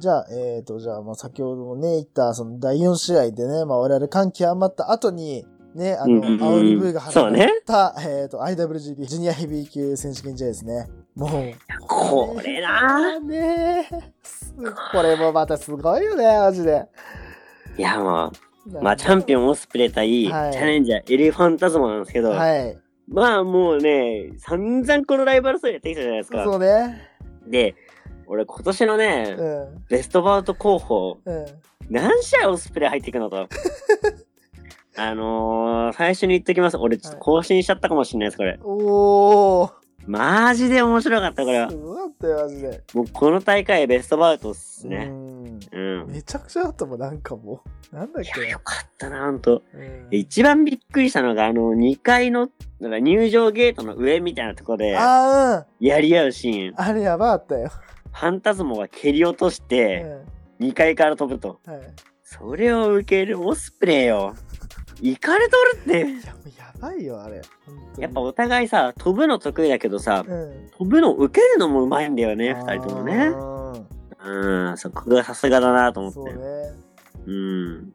じゃあ、えっ、と、じゃあ、まあ、先ほどもね、言った、その第4試合でね、まあ、我々感極まった後に、ね、あの、うんアオリブーが始まった、えっ、と、IWGP ジュニアヘビー級選手権試合ですね。もう、これなねすこれもまたすごいよね、マジで。いや、もう、まあ、チャンピオンオスプレイ対、はいチャレンジャーエレファンタズマなんですけど、はい。まあもうね、散々このライバル争いやってきたじゃないですか。そうね。で、俺今年のね、うん。ベストバウト候補、うん。何試合オスプレイ入っていくのと。あのー、最初に言っときます。俺ちょっと更新しちゃったかもしれないです、これ。おー。マジで面白かった、これはす。ごかったよ、マジで。もうこの大会ベストバウトっすうね。ん。うん。めちゃくちゃだったもん、なんかもう。なんだっいや、けよかったな、ほんと。一番びっくりしたのが、あの、2階の、なんか入場ゲートの上みたいなところで、あやり合うシーン。あれやばかったよ。ファンタズモが蹴り落としうて、ん。2階から飛ぶと。はい。それを受けるオスプレイよ。行かれとるって。いや、もうやばいよ、あれ。やっぱお互いさ、飛ぶの得意だけどさ、うん。飛ぶの受けるのもうまいんだよね、二人ともね。あうん、そこがさすがだなと思って。うね。うん。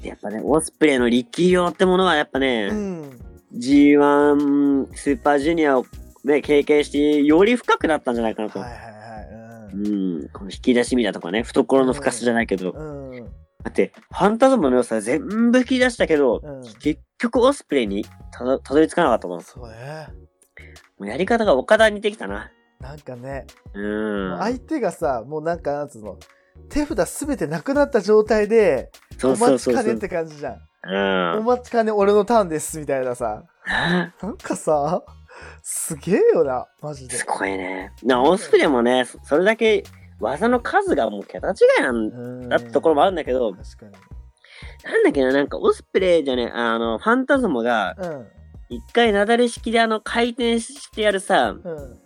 でやっぱね、オスプレイの力量ってものはやっぱね、うん。G1 スーパージュニアをね、経験して、より深くなったんじゃないかなと。はいはいはうい。ん。この引き出しみたいなとかね、懐の深さじゃないけど。うん。うん。だって、ファンタズムの良さ全部引き出したけど、うん。結局オスプレイにたどたどり着かなかったもん。もそうね。うやり方が岡田に似てきたな。なんかね、うん。相手がさ、もうなんか、なんつうの、手札すべてなくなった状態で、そうおそうそうそう待ちかねって感じじゃん。うん。お待ちかね俺のターンです、みたいなさ。なんかさ、すげえよな、マジで。すごいね。な、オスプレイもね、そそれだけ技の数がもう桁違いなんうんだってところもあるんだけど、確かに。なんだっけな、なんかオスプレイじゃね、あの、ファンタズモが、うん。一回なだれ式であの、回転してやるさ、うん。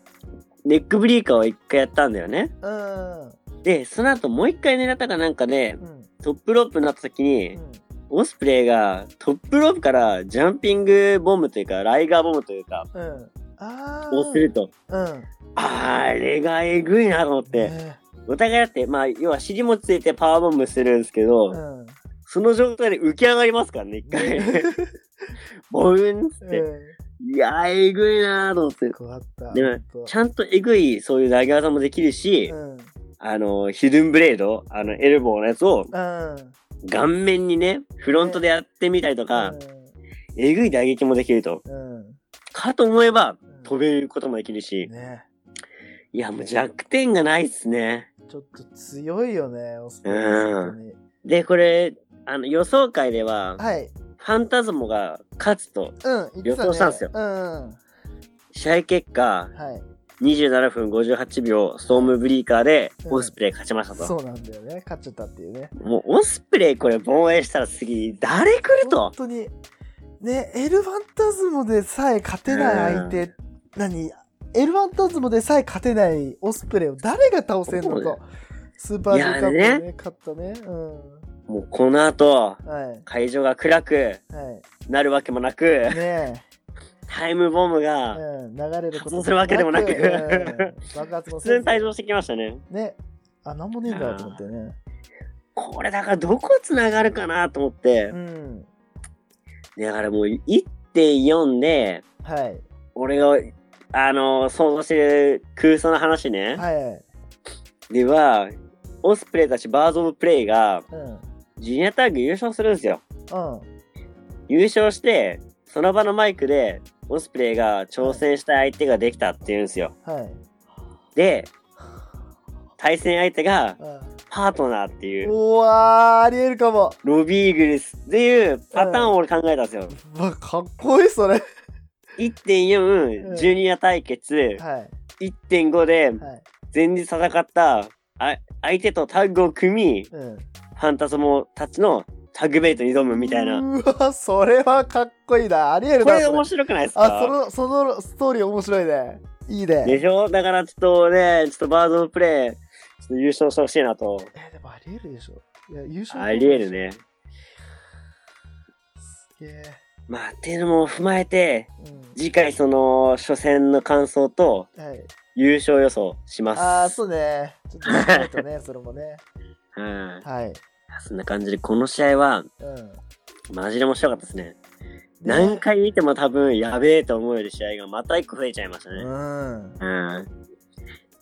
ネックブリーカーを一回やったんだよね。うん。で、その後もう一回狙ったかなんかで、うん。トップロープになった時うに、ん。オスプレイがトップロープからジャンピングボムというか、ライガーボムというか、うん。をすると、うん。あれがえぐいなと思って、ねお互いだって、まあ、要は尻もついてパワーボムするんですけど、うん。その状態で浮き上がりますからね、一回。ボウンっつって。うん。いやー、えぐいなーと思って。でもちゃんとえぐい、そういう投げ技もできるし、うん。あの、ヒドゥンブレード、あの、エルボーのやつをうん。顔面にね、フロントでやってみたりとか、えぐい打撃もできると。うん。かと思えば、うん飛べることもできるし、ねいや、もう弱点がないっすね。ちょっと強いよね、オスプレイうんで、これ、あの、予想会では、はい。ファンタズモが勝つと、予想したんすようん。試合結果、はい。27分58秒、ストームブリーカーで、うんオスプレイ勝ちましたと。そうなんだよね。勝っちゃったっていうね。もう、オスプレイこれ防衛したら次、誰来ると？本当に。ね、エルファンタズモでさえ勝てない相手、何？エルファンタズモでさえ勝てないオスプレイを誰が倒せんのと。スーパー G カップいやね、勝ったね。うん。もうこの後、はい。会場が暗くはなるわけもなく、い。ねタイムボムえ。が、うん。流れることするわけでもなくうん爆発も普通に退場してきましたね。ね。あ、なんもねえんだと思ってね。これだからどこ繋がるかなと思ってう。ん。だからもう1.4で、はい。俺が、あの想像してる空想の話ね。はいはい。では、オスプレイたちバーズオブプレイが、うん。ジュニアタッグ優勝するんですよ。うん。優勝して、その場のマイクで、オスプレイが挑戦した相手ができたって言うんですよ。はい。で、対戦相手がうんパートナーっていう、うわー、ありえるかも。ロビーグルスっていうパターンを俺考えたんですよ。うわ、かっこいい、それ。1.4、うんジュニア対決、はい。1.5ではい。前日戦ったあ相手とタッグを組み、フうん。ァンタズモたちのタッグベイトに挑むみたいな。うわ、それはかっこいいな。ありえるな。これ面白くないですあ、かその、そのストーリー面白いね。いいね。でしょ？だからちょっとね、ちょっとバードのプレイ、ちょっと優勝してほしいなと。え、でもありえるでしょ。いや、優勝ありえる。ね。すげえ。まあ、っていうのも踏まえて、うん。次回その初戦の感想と、はい。優勝予想します。ああ、そうね。ちょっとね、それもね。うん。はい。そんな感じで、この試合は、うん。マジで面白かったですね。何回見ても多分、やべえと思える試合がまた一個増えちゃいましたね。うん。うん。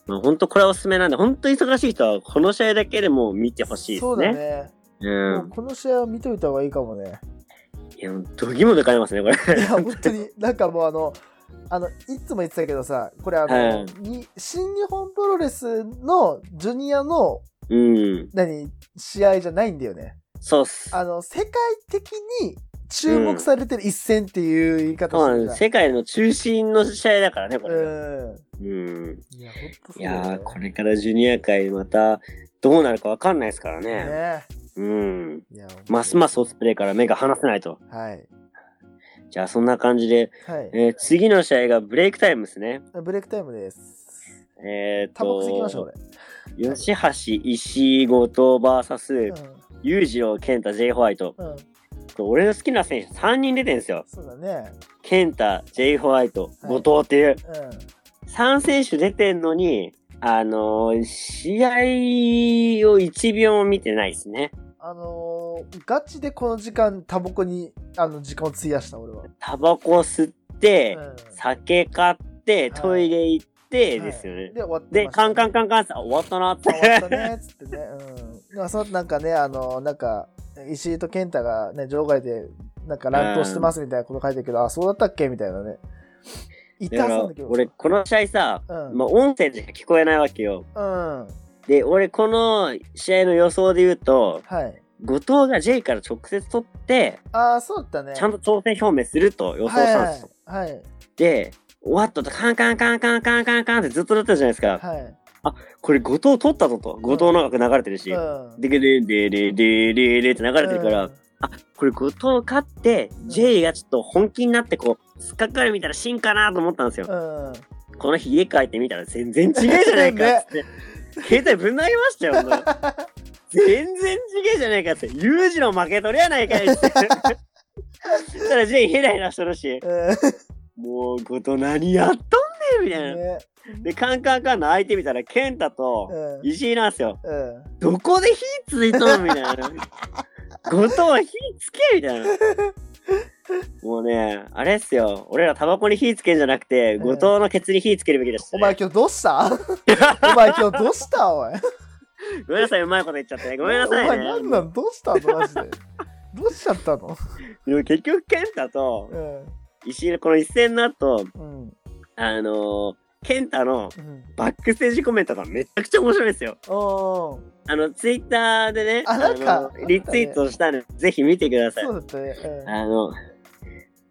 もう本当これはおすすめなんで、本当忙しい人はこの試合だけでも見てほしいですそうだね。ね。う。んこの試合は見といた方がいいかもね。いや、どぎも抜かれますね、これ。いや、本当に、なんかもうあの、あの、いつも言ってたけどさ、これあの、はいに新日本プロレスのジュニアの、うん。何、試合じゃないんだよね。そうっす。あの、世界的に注目されてる一戦っていう言い方そうなんです。してる世界の中心の試合だからね、これ。うん。うん。いや、ほんとそいうやこれからジュニア界またどうなるかわかんないですからね。ね。うん。いや、ますますオスプレイから目が離せないと。はい。じゃあそんな感じで、はい。えー次の試合がブレイクタイムですね。ブレイクタイムです。えー、タバコ吸いきましょう、と、俺。吉橋、石井、後藤 VS、裕次郎、健太、J ホワイト。うん。うん。俺の好きな選手3人出てるんですよ。そうだね。健太、J ホワイト、はい後藤っていう。うん。3選手出てんのに、あのー試合を1秒も見てないですね。あのー、ガチでこの時間、タバコに、あの、時間を費やした、俺は。タバコ吸って、うん酒買って、はいトイレ行っですよね。で、終わってで、カンカンカンカンって、あ終わったなって。あ終わったね、つってね。うん。まあ、その後なんかね、あの、なんか、石井と健太がね、場外で、なんか乱闘してますみたいなこと書いてるけど、あ、そうだったっけ？みたいなね。だけど。俺、この試合さ、うん。まあ、音声で聞こえないわけよ。うん。で、俺、この試合の予想で言うと、はい。後藤が J から直接取って、ああ、そうだったね。ちゃんと挑戦表明すると予想したんですよ。はいはい。で、終わったとカンカンカンカンカンカンカンってずっとなってたじゃないですか。はい。はい。これ後藤取ったぞと。後藤の楽流れてるし。うん。で、で、で、で、で、で、でって流れてるから、これ後藤勝って、J がちょっと本気になってこう、突っかかるみたいなシーンかなと思ったんですよ。うん。うん。この日家帰ってみたら全然違えじゃないかっつって。携帯ぶん投げましたよ、ほんと全然違えじゃないかって。裕次郎負けとるやないかいって。たら J ヘラヘラしとるし、もう後藤何やっとんねんみたいな。ね。で、カンカンカンの相手見たら、健太とうん石井なんですよ。うん。どこで火ついとんみたいな。後藤は火つけみたいな。もうね、あれっすよ。俺らタバコに火つけんじゃなくて、うん後藤のケツに火つけるべきでした、お前今日どうした？お前今日どうしたおい？ごめんなさい、うまいこと言っちゃってね。ごめんなさいお前なんね。なん？どうしたの？マジで。どうしちゃったの？結局、健太とうん。石井のこの一戦の後、うん。あのー、健太のうん。バックステージコメントがめちゃくちゃ面白いんですよ。あの、ツイッターでね、あなんかのリツイートしたんで、ぜひ見てくださいそ。うだったね。あの、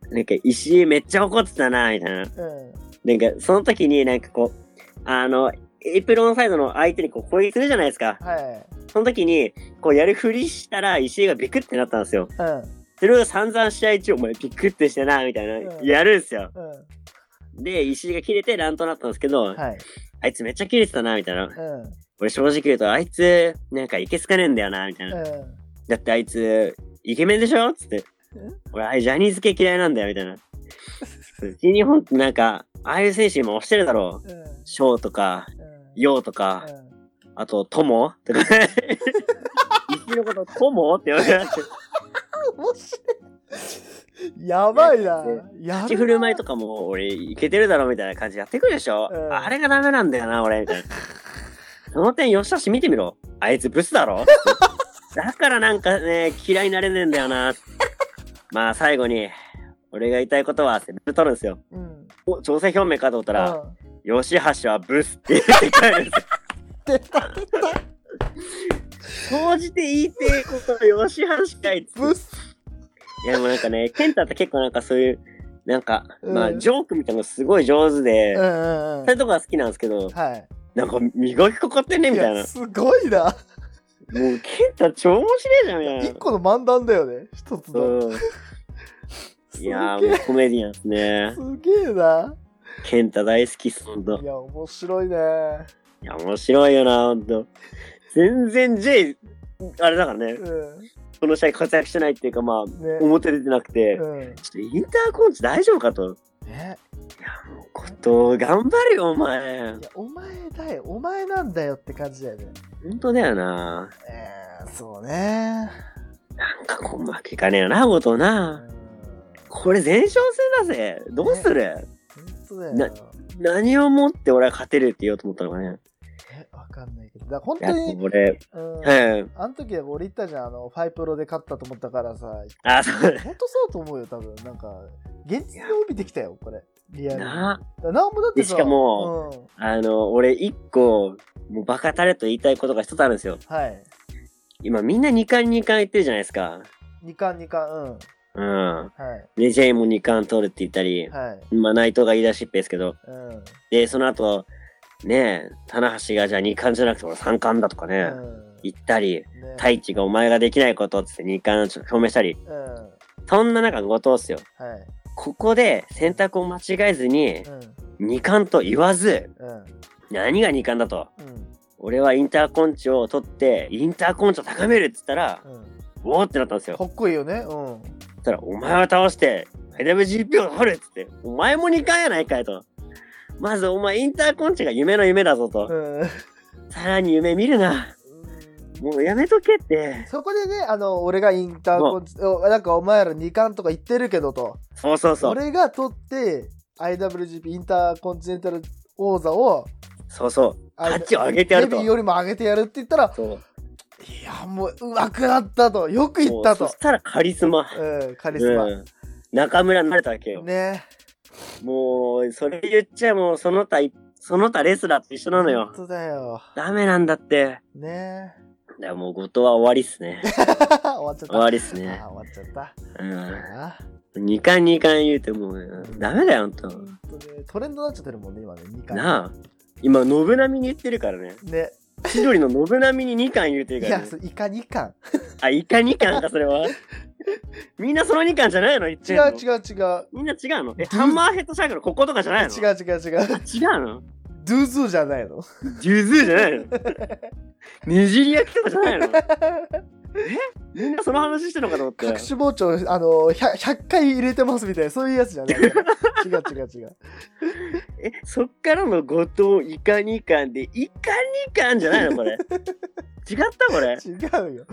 なんか石井めっちゃ怒ってたな、みたいな。うん。うん。なんか、その時になんかこう、あの、エプロンサイドの相手にこう攻撃するじゃないですか。はい。その時に、こうやるふりしたら石井がビクってなったんですよ。うん。それを散々試合中、お前ビクってしてな、みたいな、うんやるんですよ。うん。で、石井が切れて乱闘になったんですけど、はい。あいつめっちゃ切れてたな、みたいな。うん。俺正直言うと、あいつ、なんかいけつかねえんだよな、みたいな。うん。だってあいつ、イケメンでしょ？つって。俺、あれジャニーズ系嫌いなんだよ、みたいな。新日本ってなんか、ああいう選手今押してるだろう。うん。ショーとか、ヨウとか、うん。あと、トモとか。石井のこと、トモって言われて。やばいな。や立ち振る舞いとかも、俺、いけてるだろ、みたいな感じやってくるでしょ、うんあれがダメなんだよな、俺、みたいな。その点、吉橋見てみろ。あいつブスだろ だからなんかね、嫌いになれねえんだよな。まあ、最後に、俺が言いたいことは、セブ取るんですよ。うん。お、調整表明かと思ったら、うん吉橋はブスって言って帰るんですよ。出た出た。総じて言いてえこと、吉橋かいつ。ブス。いや、でもなんかね、ケンタって結構なんかそういう、なんか、まあ、うんジョークみたいなのすごい上手で、うんうんうんそういうとこが好きなんですけど、はい。なんか磨きかかってんねみたいな。すごいな。う、ケンタ超面白いじゃん、みたいな。一個の漫談だよね。一つの。うん。いやー、もうコメディアンですね。すげえな。ケンタ大好きっす、ほんとい。や、面白いね。いや、面白いよな、ほんと。全然 J、あれだからね、うん。この試合活躍してないっていうか、まあ、ね。表出てなくて、うん。ちょっとインターコンチ大丈夫かと。ね。こと、頑張れよ、お前い。や、お前だよ。お前なんだよって感じだよね。本当だよな。えー、そうね。なんかこう、うまくいかねえよな、ことうな。ん。これ前哨戦だぜ。どうする、本当だよ。な何をもって俺は勝てるって言おうと思ったのかね。かんないけど。だ本当に、これ、うん。はい。あの時俺言ったじゃん、あの、ファイプロで勝ったと思ったからさ、あ、そうだ本当そうと思うよ、多分。なんか、現実味を帯びてきたよ、これ。リアルに。な。なんもだってしかもうん、あの、俺一個、もうバカタレと言いたいことが一つあるんですよ。はい。今みんな2冠2冠言ってるじゃないですか。二冠二冠、うん。うん。はい。で、ジェイも2冠取るって言ったり、はい。まあ内藤が言い出しっぺですけど、うん。で、その後、ねえ、棚橋がじゃあ2冠じゃなくて俺3冠だとかね、うん。言ったり、ね太一がお前ができないことって2冠表明したり、うん。はそんな中後藤っすよ。い。ここで選択を間違えずにうん。2冠と言わず、うん。何が2冠だと？うん。俺はインターコンチを取って、インターコンチを高めるっつったら、うん。おおってなったんですよ。かっこいいよね。うん。そしたら、お前を倒して、IWGP を取るっつって、お前も2冠やないかいと。まずお前インターコンチが夢の夢だぞと。うん。さらに夢見るな。もうやめとけって。そこでね、あの、俺がインターコンチ、おなんかお前ら二冠とか言ってるけどと、そうそうそう。俺が取って、IWGP インターコンチネンタル王座を、そうそう。あ価値を上げてやるとヘビーよりも上げてやるって言ったら、そう。いや、もう、上手くなったと。よく言ったとそ。したらカリスマ。うん、カリスマ。うん。中村になれたわけよ。ね。もう、それ言っちゃもう、その他い、その他レスラーと一緒なのよ本。当だよ。ダメなんだって。ね。だからもう、後藤は終わりっすね。終わっちゃった。終わりっすあね。終わっちゃった。うん。あ二冠二冠言うてもう、ダメだよ、ほんと。トレンドになっちゃってるもんね、今ね。2回。なあ。今、信並に言ってるからね。ね。千鳥の信並に二冠言うてるいや、からね。そうイカ2巻。あ、イカ二冠か、それは。みんなその二冠じゃないの？違う違う違う。みんな違うの？え、ハンマーヘッドシャークのこことかじゃないの？違う違う違う。あ、違うの？ドゥーズーじゃないの？ジュズーじゃないの？ねじり焼きとかじゃないの？みんなその話してるのかと思って。隠し包丁、あの、100, 100回入れてますみたいな、そういうやつじゃない。違う違う違う。え、そっからの後藤イカ二冠で、イカ二冠じゃないのこれ。違ったこれ？違うよ。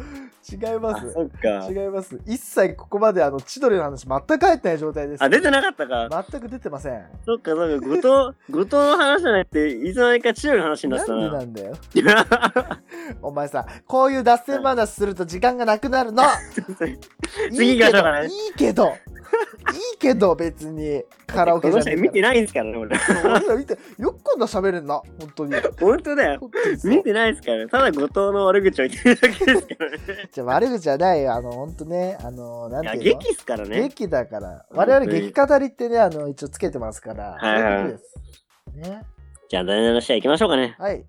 違いまあ、す。そっか。違います。一切ここまであの、千鳥の話全く入ってない状態です。あ、出てなかったか。全く出てません。そっかそっか、後藤、後藤の話じゃなくて、いつの間にか千鳥の話になってたな。なんでなんだよ。お前さ、こういう脱線話すると時間がなくなるの。次行きましょうかねいいけど、いいけど別にカラオケじゃねえこの人見てないんですからね、俺。俺ら見て、よくこんな喋れんな、本当に。本当だよ。見てないですからね。ただ後藤の悪口を言ってるだけですからね。じゃあ悪口じゃないよ。あの、本当ね、あの、なんていうの？劇っすからね。劇だから。我々劇語りってね、あの、一応つけてますから。はいはい。ね。じゃあ、第7試合行きましょうかね。はい。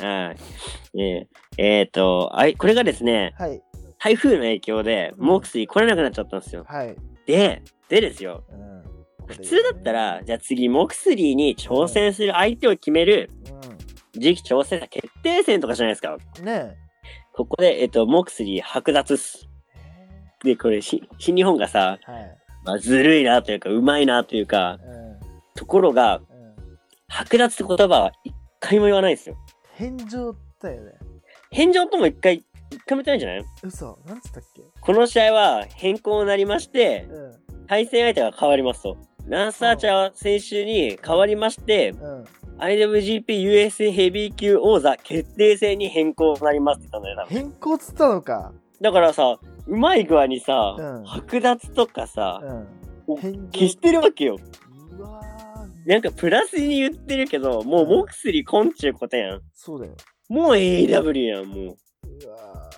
はい。えー、えーと、あい、これがですね、はい。台風の影響で、モークスリー来れなくなっちゃったんですよ。はい。で、でですよ。うん。普通だったら、じゃあ次、モクスリーに挑戦する相手を決める次期挑戦者決定戦とかじゃないですか。うん。ねここで、えっと、モクスリー剥奪っす。え。で、これ、し新日本がさ、はい。まあ、ずるいなというか、うまいなというか、うん。ところが、うん。剥奪って言葉は一回も言わないんですよ。返上だよね。返上とも一回、一回も言ってないんじゃない？嘘。なんつったっけ？この試合は変更になりまして、うん。対戦相手が変わりますと。ランサーチャー選手に変わりまして、うん。IWGP USA ヘビー級王座決定戦に変更になりますって言ったんだよ。変更っつったのか。だからさ、うまい具合にさ、うん剥奪とかさ、消してるわけよ。なんかプラスに言ってるけど、もうモクスリコンチューことやん。そうだよ。もう AW やん、もうわ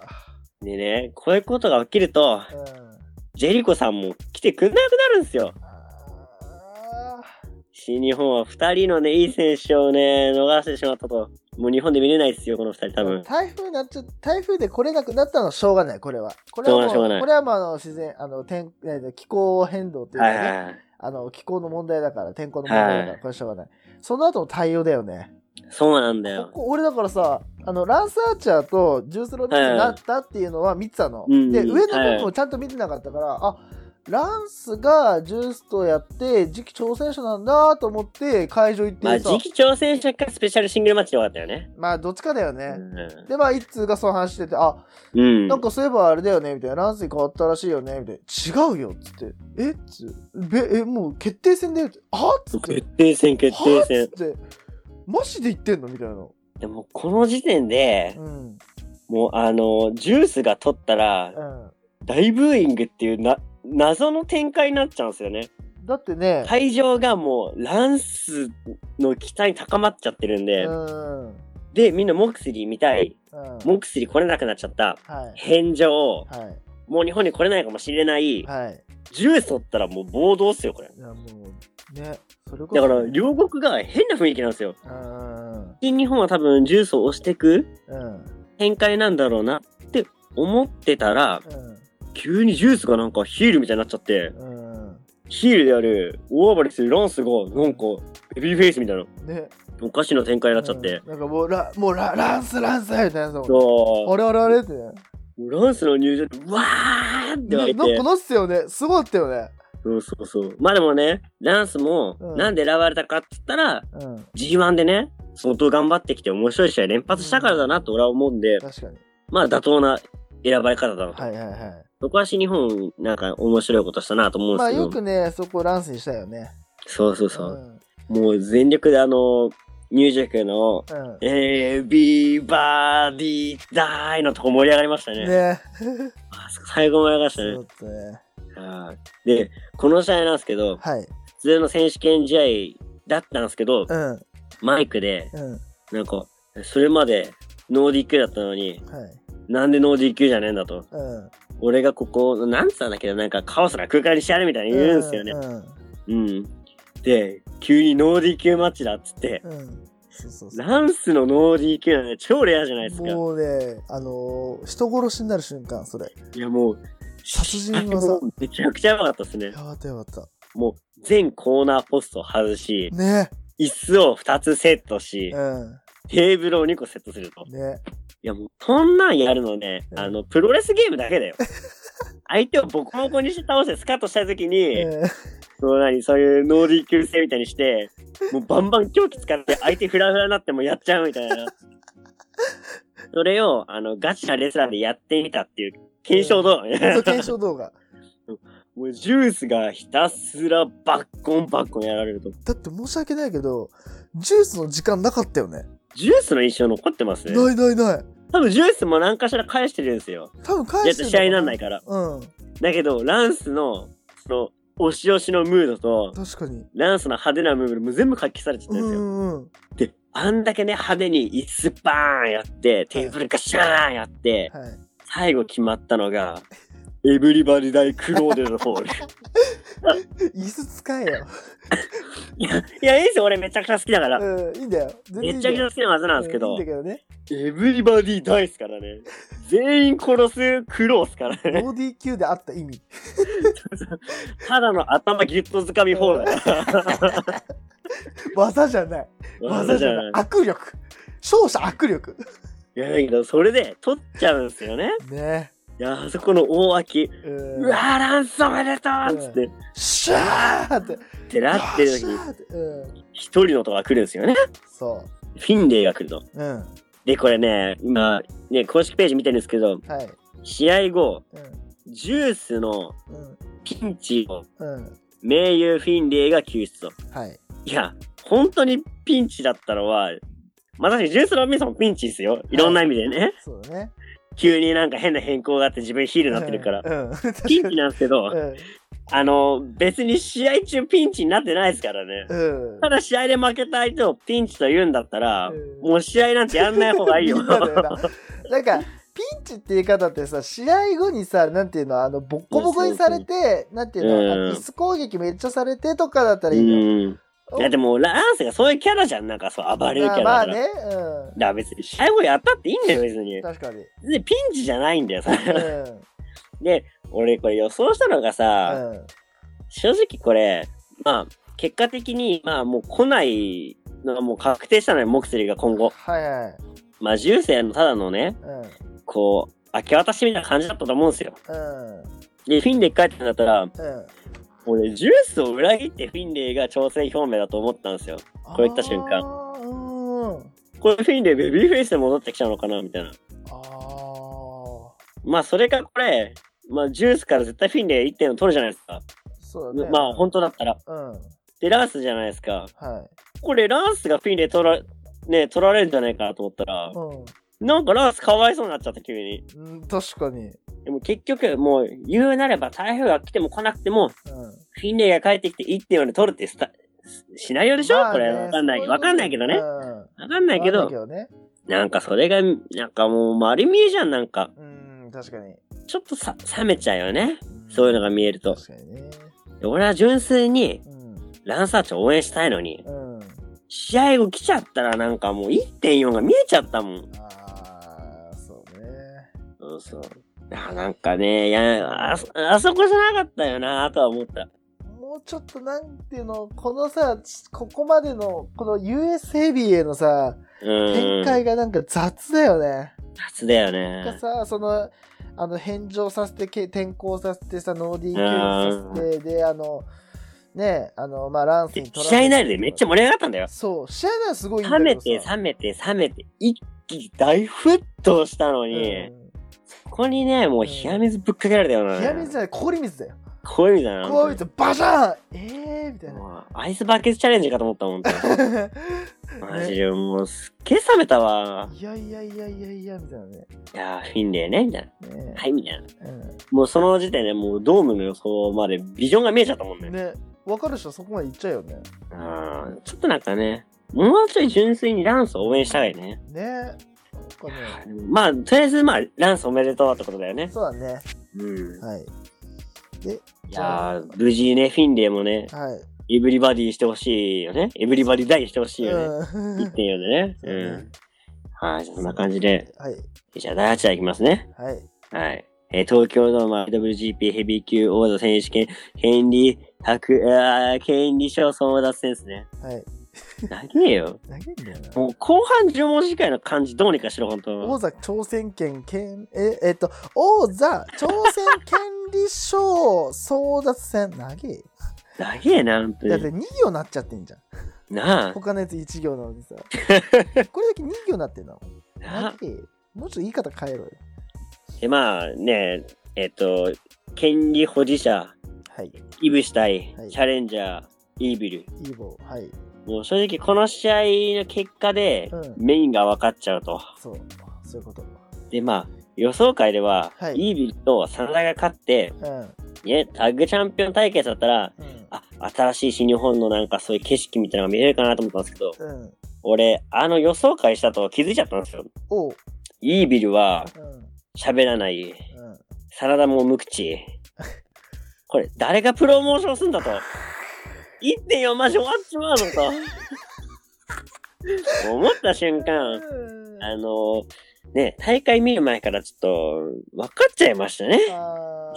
う。でね、こういうことが起きると、ーうん。ジェリコさんも来てくんなくなるんですよ。あ新日本は二人のね、いい選手をね、逃してしまったと。もう日本で見れないですよ、この二人多ー分。台風なっちゃ、台風で来れなくなったのはしょうがない、これは。これはもう、しょうがないこれはもうあの自然、あの、天、えー気候変動っていうかね、はいはいはい。あの、気候の問題だから、天候の問題だから、はいこれはしょうがない。その後の対応だよね。そうなんだよ。ここ俺だからさ、あの、ランスアーチャーとジュースローミスになったっていうのは見てたの。うんで、上の部はい分をちゃんと見てなかったから、あ、ランスがジュースとやって、次期挑戦者なんだと思って会場行ってまあ、さ、次期挑戦者かスペシャルシングルマッチでよかったよね。まあどっちかだようね。ん。で、まあ、一通がその話してて、あ、うん。なんかそういえばあれだよね、みたいな。ランスに変わったらしいよね、みたいな。違うよ、っつって。えっつ。べ、え、もう決定戦だよって。あっつって。決定戦、決定戦はっ。つって。マジで言ってんのみたいな。でも、この時点で、うん。もう、あの、ジュースが取ったら、うん。大ブーイングっていうな、謎の展開になっちゃうんですよね。だってね、会場がもう、ランスの期待高まっちゃってるんで、うん。うん。で、みんなモクスリー見たい。はモクスリー来れなくなっちゃった。い。返上。はい。もう日本に来れないかもしれない。はい。ジュース取ったらもう暴動っすよ、これ。いや、もう、ね。だから、両国が変な雰囲気なんですよ。うん。新日本は多分ジュースを押してくうん。展開なんだろうなって思ってたら、うん。急にジュースがなんかヒールみたいになっちゃって、うん。ヒールである大暴れするランスがなんかベビーフェイスみたいなね。おかしな展開になっちゃって。うんなんかもう、ラ、もうラ、ランス、ランスみたいなそあれあれあれって。ランスの入場で、わーって湧いてななんか。なってたよね。すごかったよね。そうそうそう。まあでもね、ランスもうんなんで選ばれたかって言ったら、うん。G1 でね、相当頑張ってきて面白い試合連発したからだなと俺は思うんで、確かに。まあ妥当な選ばれ方だなと。はいはいはい。そこは新日本なんか面白いことしたなと思うんでまあすけど。よくね、そこランスにしたよね。そうそうそう。ん。もう全力であの、ミュージックの、うん。エビバディダイのとこ盛り上がりましたね。ね。最後盛り上がりましたねそう。だね。はいで、この試合なんですけど、はい。普通の選手権試合だったんですけど、うん。マイクで、うん。なんか、それまでノー DQ だったのに、はい。なんでノー DQ じゃねえんだと。うん。俺がここ、なんつったんだっけど、なんかカオスな空間にしてやるみたいに言うんですよね。うん。うん。で、急にノー DQ マッチだっつって、うん。そうそうそう。ランスのノー DQ なんて超レアじゃないですか。もうね、あのー人殺しになる瞬間、それ。いやもう、殺人技。めちゃくちゃやばかったですねや。ばったやばった。もう、全コーナーポストを外し、ね。椅子を2つセットし、うん。テーブルを2個セットすると。ね。いやもう、そんなんやるのね、うんあの、プロレスゲームだけだよ。相手をボコボコにして倒してスカッとした時に、うんそう何、そういうノー DQ 制みたいにして、もうバンバン狂気使って相手フラフラになってもやっちゃうみたいな。それを、あの、ガチなレスラーでやってみたっていう、検証動画ね。そう検証動画。もうジュースがひたすらバッコンバッコンやられると。だって申し訳ないけど、ジュースの時間なかったよね。ジュースの印象残ってますね。ないないない。多分ジュースも何かしら返してるんですよ。多分返してる試合になんないから。うん。だけど、ランスの、その、押し押しのムードと、確かに。ランスの派手なムードも全部発揮されてたんうですよ。んうん。で、あんだけね、派手に椅子バーンやって、テーブルガシャーンやって、はい。最後決まったのが、エブリバディダイクローデルホール。椅子使えよ。いや、いや、いいですよ。俺めちゃくちゃ好きだから。うん、いいんだよ。全然いいめちゃくちゃ好きな技なんですけどういいんだ、けどね。エブリバディダイっすからね。全員殺す苦労っすからね。ODQ であった意味。ただの頭ギュッと掴み放題。技じゃない。技じゃない。握力。勝者握力。いや、だけど、それで取っちゃうんですよね。ねいや、あそこの大脇、うわー、ランスおめでとうっつって、シャーって。ってなってる時に。一人の音が来るんですよね。そフィンレイが来ると。う。うん。で、これね、今、ね、公式ページ見てるんですけど、はい。試合後、うん。ジュースのうん。ピンチを、うん。名優フィンレイが救出と。はい。いや、本当にピンチだったのは、まあ確かにジュースのミスもピンチですよ。いろんな意味でね。そうだね。急になんか変な変更があって自分ヒールになってるから。うん。うん。ピンチなんですけど、うん。あの、別に試合中ピンチになってないですからね。うん。ただ試合で負けた相手をピンチと言うんだったら、うんもう試合なんてやんない方がいいよ。なな なんか、ピンチって言い方ってさ、試合後にさ、なんていうの、あの、ボッコボコにされて、なんていうの、うん椅子攻撃めっちゃされてとかだったうらいいよ。ん。いやでも、ランスがそういうキャラじゃん。なんかそう、暴れるキャラだから。まあまあね、だから別に試合後やったっていいんだよ、別にうん。。確かに。で、ピンチじゃないんだよ、さ。うん。で、俺これ予想したのがさ、うん。正直これ、まあ、結果的に、まあもう来ないのがもう確定したのよ、モクスリーが今後。はいはい。まあ、重生のただのね、うん。こう、明け渡しみたいな感じだったと思うんですよ。うん。で、フィンレイ帰ってんだったら、うん。俺、ジュースを裏切ってフィンレイが挑戦表明だと思ったんですよ。こういった瞬間。これフィンレイベビーフェイスで戻ってきちゃうのかなみたいな。あまあ、それかこれ、まあ、ジュースから絶対フィンレイ1点を取るじゃないですか。あ。そうだね。まあ、本当だったら。うん。で、ランスじゃないですか。はこれ、ランスがフィンレイ取ら、ね、取られるんじゃないかなと思ったらい。、うん。なんかランスかわいそうになっちゃった、急に。うん、確かに。でも結局、もう、言うなれば台風が来ても来なくても、うん。フィンレイが帰ってきて1点を取るってスタ、シナリオでしょ、まあねこれ、わかんない。わかんないけどね。うん。わかんないけどわかん、ね。なんかそれが、なんかもう丸見えじゃん、なんか。うん、確かに。ちょっとさ、冷めちゃうよね。そういうのが見えると。確かにね。で俺は純粋に、うん。ランサーチを応援したいのに、うん。試合後来ちゃったらなんかもう1.4が見えちゃったもん。あ。そうそう。あなんかね、いや、あそ、あそこじゃなかったよなとは思った。もうちょっとなんていうの、このさ、ここまでの、この US ヘビーへのさ、う展ん。開がなんか雑だよね。雑だよなんかね。さ、その、あの、返上させて、け転校させてさ、ノーディー級にさせて、で、あの、ね、あの、まあ、ランスに取ら試合内でめっちゃ盛り上がったんだよ。そう、試合内はすごい冷めて冷めて冷めて、一気に大沸騰したのに、うんここにね、もう冷や水ぶっかけられたような、ね。冷や水じゃない、氷水だよ。氷水だな。氷水、バシャーンえーみたいな。アイスバケツチャレンジかと思ったもん。マジでもうすっげえ冷めたわ。いやいやいやいやいや、みたいなね。いやー、フィンレイね、みたいな。ねはい、みたいな。うんもうその時点でもうドームの予想までビジョンが見えちゃったもんね。ね、わかる人そこまで行っちゃうよね。あーちょっとなんかね、もうちょい純粋にランスを応援したいね。ね。かね、まあ、とりあえずまあ、ランスおめでとうってことだよね。そうだね。うん。はい。で、いやー、無事ね、フィンレイもね、はい。エブリバディしてほしいよね。エブリバディダイしてほしいよね。うん1.4でね。そ うん。はい、じゃあそんな感じで。はい。じゃあ第8話いきますね。はい。はい。えー東京ドーム WGP ヘビー級王座選手権、権利、白、あー権利賞争奪戦ですね。はい。長えよ。投げんだよな。もう後半10文字次回の漢字どうにかしろ、ほんと。王座挑戦権権ええっと王座挑戦権利賞争奪戦。長え長えな、ほんとだってに。2行なっちゃってんじゃん。なあ。他のやつ1行なのにさ。これだけ2行なってんの？なあ。長え。もうちょっと言い方変えろよ。で、まあね、えっと、権利保持者、はい。イブシ対はい。チャレンジャー、イービル。イーボー。はいもう正直この試合の結果でうんメインが分かっちゃうと。そうそういうことで、まあ、予想会では、はいイービルと真田が勝って、うんね、タッグチャンピオン対決だったら、うんあ、新しい新日本のなんかそういう景色みたいなのが見れるかなと思ったんですけど、うん俺、あの予想会したと気づいちゃったんですよ。おうイービルはうん喋らない。うんサラダも無口。これ、誰がプロモーションすんだと。1.4マジ終わっちまうのと。思った瞬間、あの、ね、大会見る前からちょっと、分かっちゃいましたね。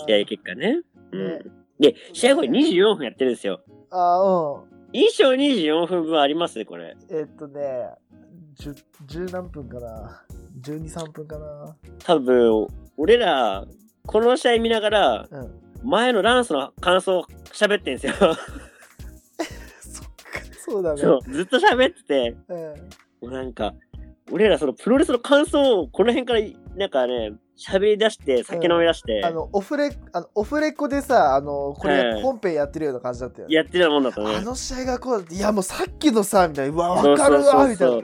試合結果ね。うねん。で、試合後に24分やってるんですよ。あーうん一生24分分あります？ね、これ。えっとね10 10何分かな？12、3分かな？多分、俺ら、この試合見ながら、うん前のランスの感想を喋ってんすよ。そうだねそう、ずっと喋ってて、うんもうなんか、俺らそのプロレスの感想をこの辺からなんかね、喋り出して、酒飲み出して、あの、オフレ、あの、オフレコでさ、あの、これ、はい本編やってるような感じだったよね。やってたもんだったね。あの試合がこうだって、いや、もうさっきのさ、みたいな、うわ、わかるわ、みたいな。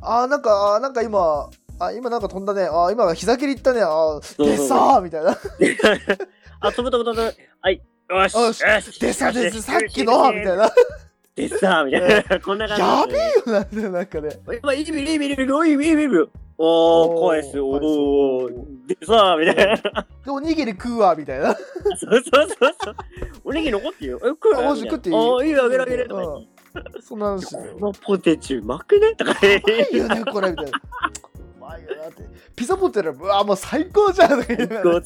あー、なんか、あーなんか今、あ、今なんか飛んだね。あー、今膝蹴りいったね。あでさー、みたいな。あ、飛ぶ飛ぶ飛ぶ。はい。よし。よしよしでさです、さっきの、みたいな。でさ、みたいな。こんな感じ。やべえよ、なんだよ、なんかね。え。まあ、いいビル、いいビル、いいビル、いいビル、いいビル。おー、返す、おー、でさ、みたいな。で、おにぎり食うわ、みたいな。そうそうそうそう。おにぎり残ってるよ。え、食うあマジ食っていい？あー、いいよ、あげるあげる。そんな話だよ。このポテチうまくね？とか言ってうまいよね、これ、みたいな。うまいよなって。ピザポテトうわ、もう最高じゃん、とか言いながら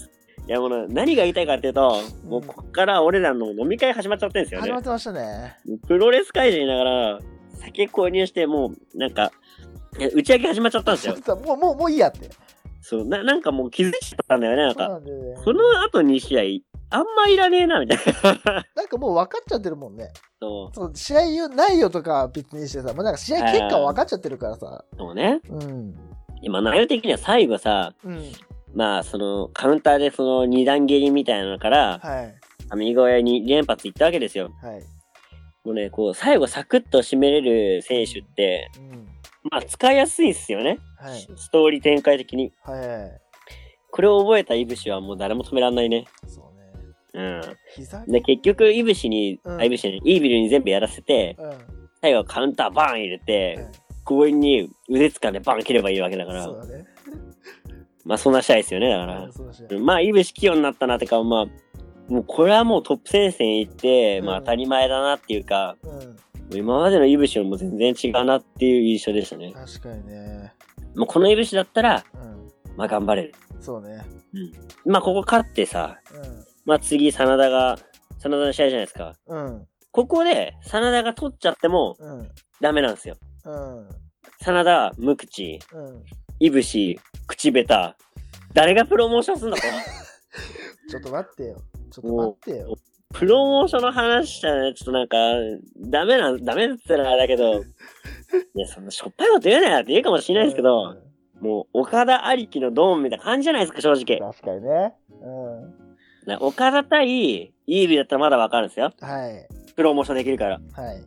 いやもうな何が言いたいかっていうと、もうこっから俺らの飲み会始まっちゃってるんですよね始まっ。てましたね。プロレス会場にいながら、酒購入して、もう、なんか、打ち上げ始まっちゃったんですよ。もう、もう、もういいやって。そう、な、なんかもう気づいちゃったんだよね、なんか。そね。その後2試合、あんまいらねえな、みたいな。なんかもう分かっちゃってるもんね。そうそう、試合内容とかは別にしてさ、もうなんか試合結果は分かっちゃってるからさ。そうね。うん。今、内容的には最後さ、うん。まあ、その、カウンターでその二段蹴りみたいなのから、はい。右越えに連発いったわけですよ。はい。もうね、こう、最後サクッと締めれる選手って、うん。まあ、使いやすいっすよね。はい。ストーリー展開的に。はい。これを覚えたイブシはもう誰も止めらんないね。そうね。うん。膝で、結局、イブシに、うんあ、イブシに、イービルに全部やらせて、うん。最後カウンターバーン入れて、強引に腕掴んでバン切ればいいわけだから、そうだね。まあそんな試合ですよね、だからまあ、イブシ器用になったなってか、まあ、もうこれはもうトップ戦線行って、まあうん当たり前だなっていうか、うん。今までのイブシよりも全然違うなっていう印象でしたね。確かにね。もうこのイブシだったら、うん。まあ頑張れる。そうね。まあここ勝ってさ、まあ次、真田が、真田の試合じゃないですか。うん。うん。ここで、真田が取っちゃってもうん。ダメなんですよ。うん。真田、無口、うん。いぶし、口下手。誰がプロモーションすんだと。ちょっと待ってよ。ちょっと待ってよ。プロモーションの話したらね、ちょっとなんか、ダメなん、ダメって言ったらあれだけど、ね、そんなしょっぱいこと言うなよって言うかもしれないですけど、もう、岡田ありきのドーンみたいな感じじゃないですか、正直。確かにね。うん。ね岡田対イービーだったらまだわかるんですよ。はい。プロモーションできるから。はい。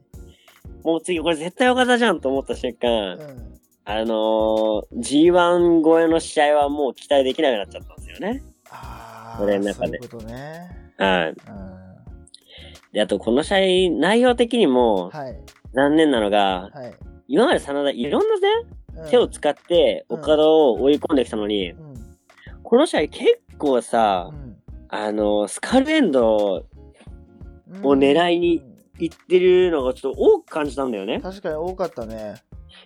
もう次、これ絶対岡田じゃんと思った瞬間、うん。あのー、G1 超えの試合はもう期待できなくなっちゃったんですよね。ああ。俺の中でそういうことね。はい。うん。で、あとこの試合、内容的にもはい。残念なのが、はい。今まで真田いろんなね、うん手を使ってうん岡田を追い込んできたのに、うん。この試合結構さ、うんあの、スカルエンドうんを狙いに行ってるのがちょっと多く感じたんだよね。確かに多かったね。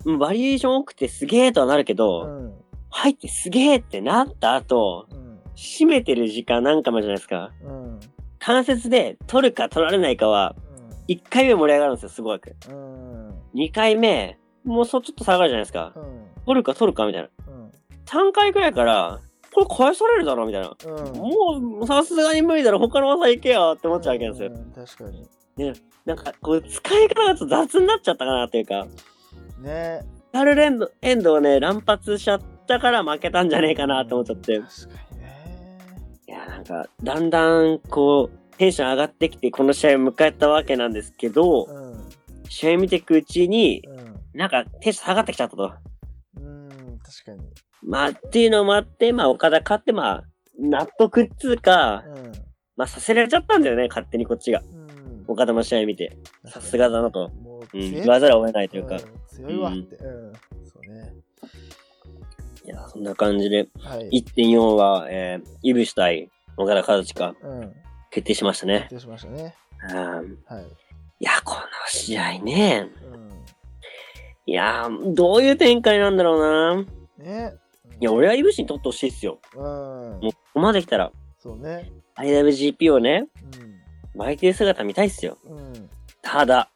うんバリエーション多くてすげーとはなるけうど、ん。入ってすげーってなった後、うん。締めてる時間なんかもじゃないですか。うん。関節で取るか取られないかは、1回目盛り上がるんですよ、すごく。うん。うん。2回目、もうそうちょっと下がるじゃないですか。うん。取るか取るかみたいな。うん。3回くらいから、これ返されるだろみたいな。うん。もう、さすがに無理だろ、他の技行けよって思っちゃうわけですよ。うん確かに。なんか、こう、使い方がちょっと雑になっちゃったかなっていうか、ねタルレンド、エンドをね、乱発しちゃったから負けたんじゃねえかなって思っちゃって。い確かにね。や、なんか、だんだん、こう、テンション上がってきて、この試合を迎えたわけなんですけど、うん。試合見ていくうちに、うん。なんか、テンション下がってきちゃったと。うん。確かに。まあ、っていうのもあって、まあ、岡田勝って、まあ、納得っつうか、うん。まあ、させられちゃったんだよね、勝手にこっちが。うん。岡田の試合見て。さすがだなと。もううん、言わざるを得ないというか。うん強いわって。うん。そうね。いや、そんな感じで、はい。1.4は、えー、イブシ対岡田和親うん。決定しましたね。決定しましたね。うんはい。いや、この試合ね。うん。いや、どういう展開なんだろうな。ね。いや、俺はイブシに取ってほしいっすよ。うん。もう、ここまで来たら、そうね。IWGP をね、うん。巻いてる姿見たいっすよ。うん。ただ、はい。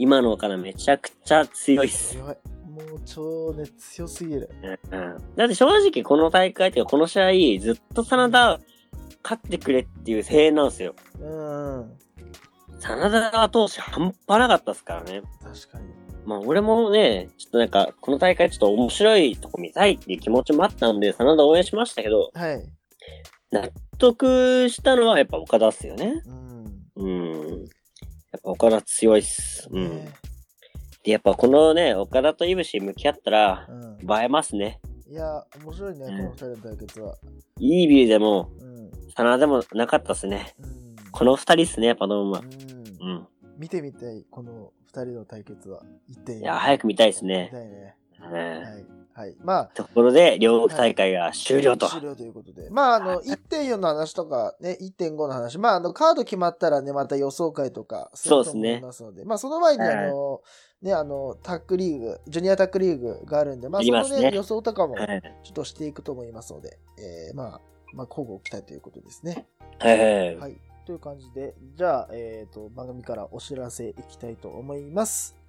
今の岡田めちゃくちゃ強いっす。強い。もう超ね、強すぎる。うんだって正直この大会っていうかこの試合ずっと真田勝ってくれっていう声援なんですよ。うん。真田投手半端なかったですからね。確かに。まあ俺もね、ちょっとなんかこの大会ちょっと面白いとこ見たいっていう気持ちもあったんで真田応援しましたけど、はい。納得したのはやっぱ岡田っすよね。うん。うん。岡田強いっす。うん。ねで、やっぱこのね、岡田とイブシ向き合ったらうん。映えますね。いや、面白いね、うんこの二人の対決は。いいビューでも、うん。でもなかったっすね。うん。この二人っすね、やっぱドームは。うん。うん。見てみたい、この二人の対決は。一点いや、早く見たいですね見。たいね。うんはい。はい。まあ、ところで、両国大会が終了と。終了ということで。まあ、あの、1.4の話とか、ね、1.5の話。まあ、あの、カード決まったらね、また予想会とか、そうですねすると思いますので。まあ、その前に、はいあの、ね、あの、タックリーグ、ジュニアタックリーグがあるんで、まあ、そのね、予想とかも、はいちょっとしていくと思いますので、えー、まあ、まあ、乞うご期待ということですね。はいはい。はい。という感じで、じゃあ、えっ、と、番組からお知らせいきたいと思います。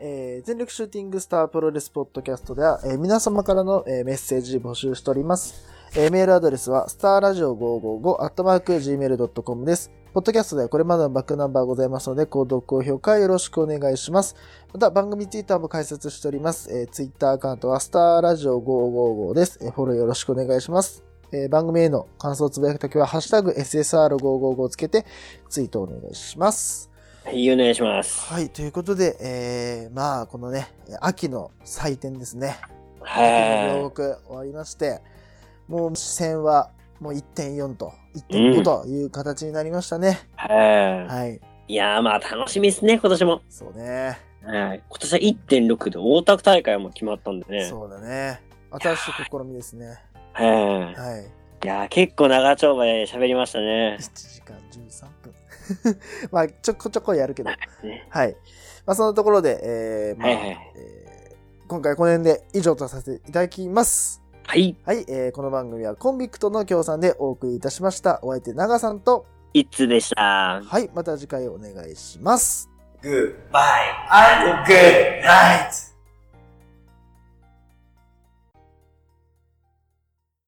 えー全力シューティングスタープロレスポッドキャストでは、えー皆様からの、えーメッセージ募集しております。えーメールアドレスは、スターラジオ555、アットマーク、gmail.com です。ポッドキャストではこれまでのバックナンバーございますので、購読、高評価よろしくお願いします。また、番組ツイッターも開設しております。えー、ツイッターアカウントは、スターラジオ555です。えーフォローよろしくお願いします。えー番組への感想をつぶやくときは、ハッシュタグ SSR555 をつけて、ツイートお願いします。はい、お願いします。はい、ということで、えー、まあ、このね、秋の祭典ですね。秋のは両国終わりまして、もう視線はもう1.4と1.5という形になりましたね。い。ははい。い。いやー、まあ楽しみですね、今年も。そうね。はい。今年は1.6で大田区大会も決まったんでね。そうだね。新しい試みですね。ははい。い。いやー、結構長丁場で喋りましたね。1時間13分。まあ、ちょこちょこやるけど。ねはい。まあ、そんなところで、えー、まあ、はいはいえー今回この辺で以上とさせていただきます。はい。はい、えーこの番組はコンビクトの協賛でお送りいたしました。お相手、長さんと、いつでした。はい、また次回お願いします。Goodbye and good night.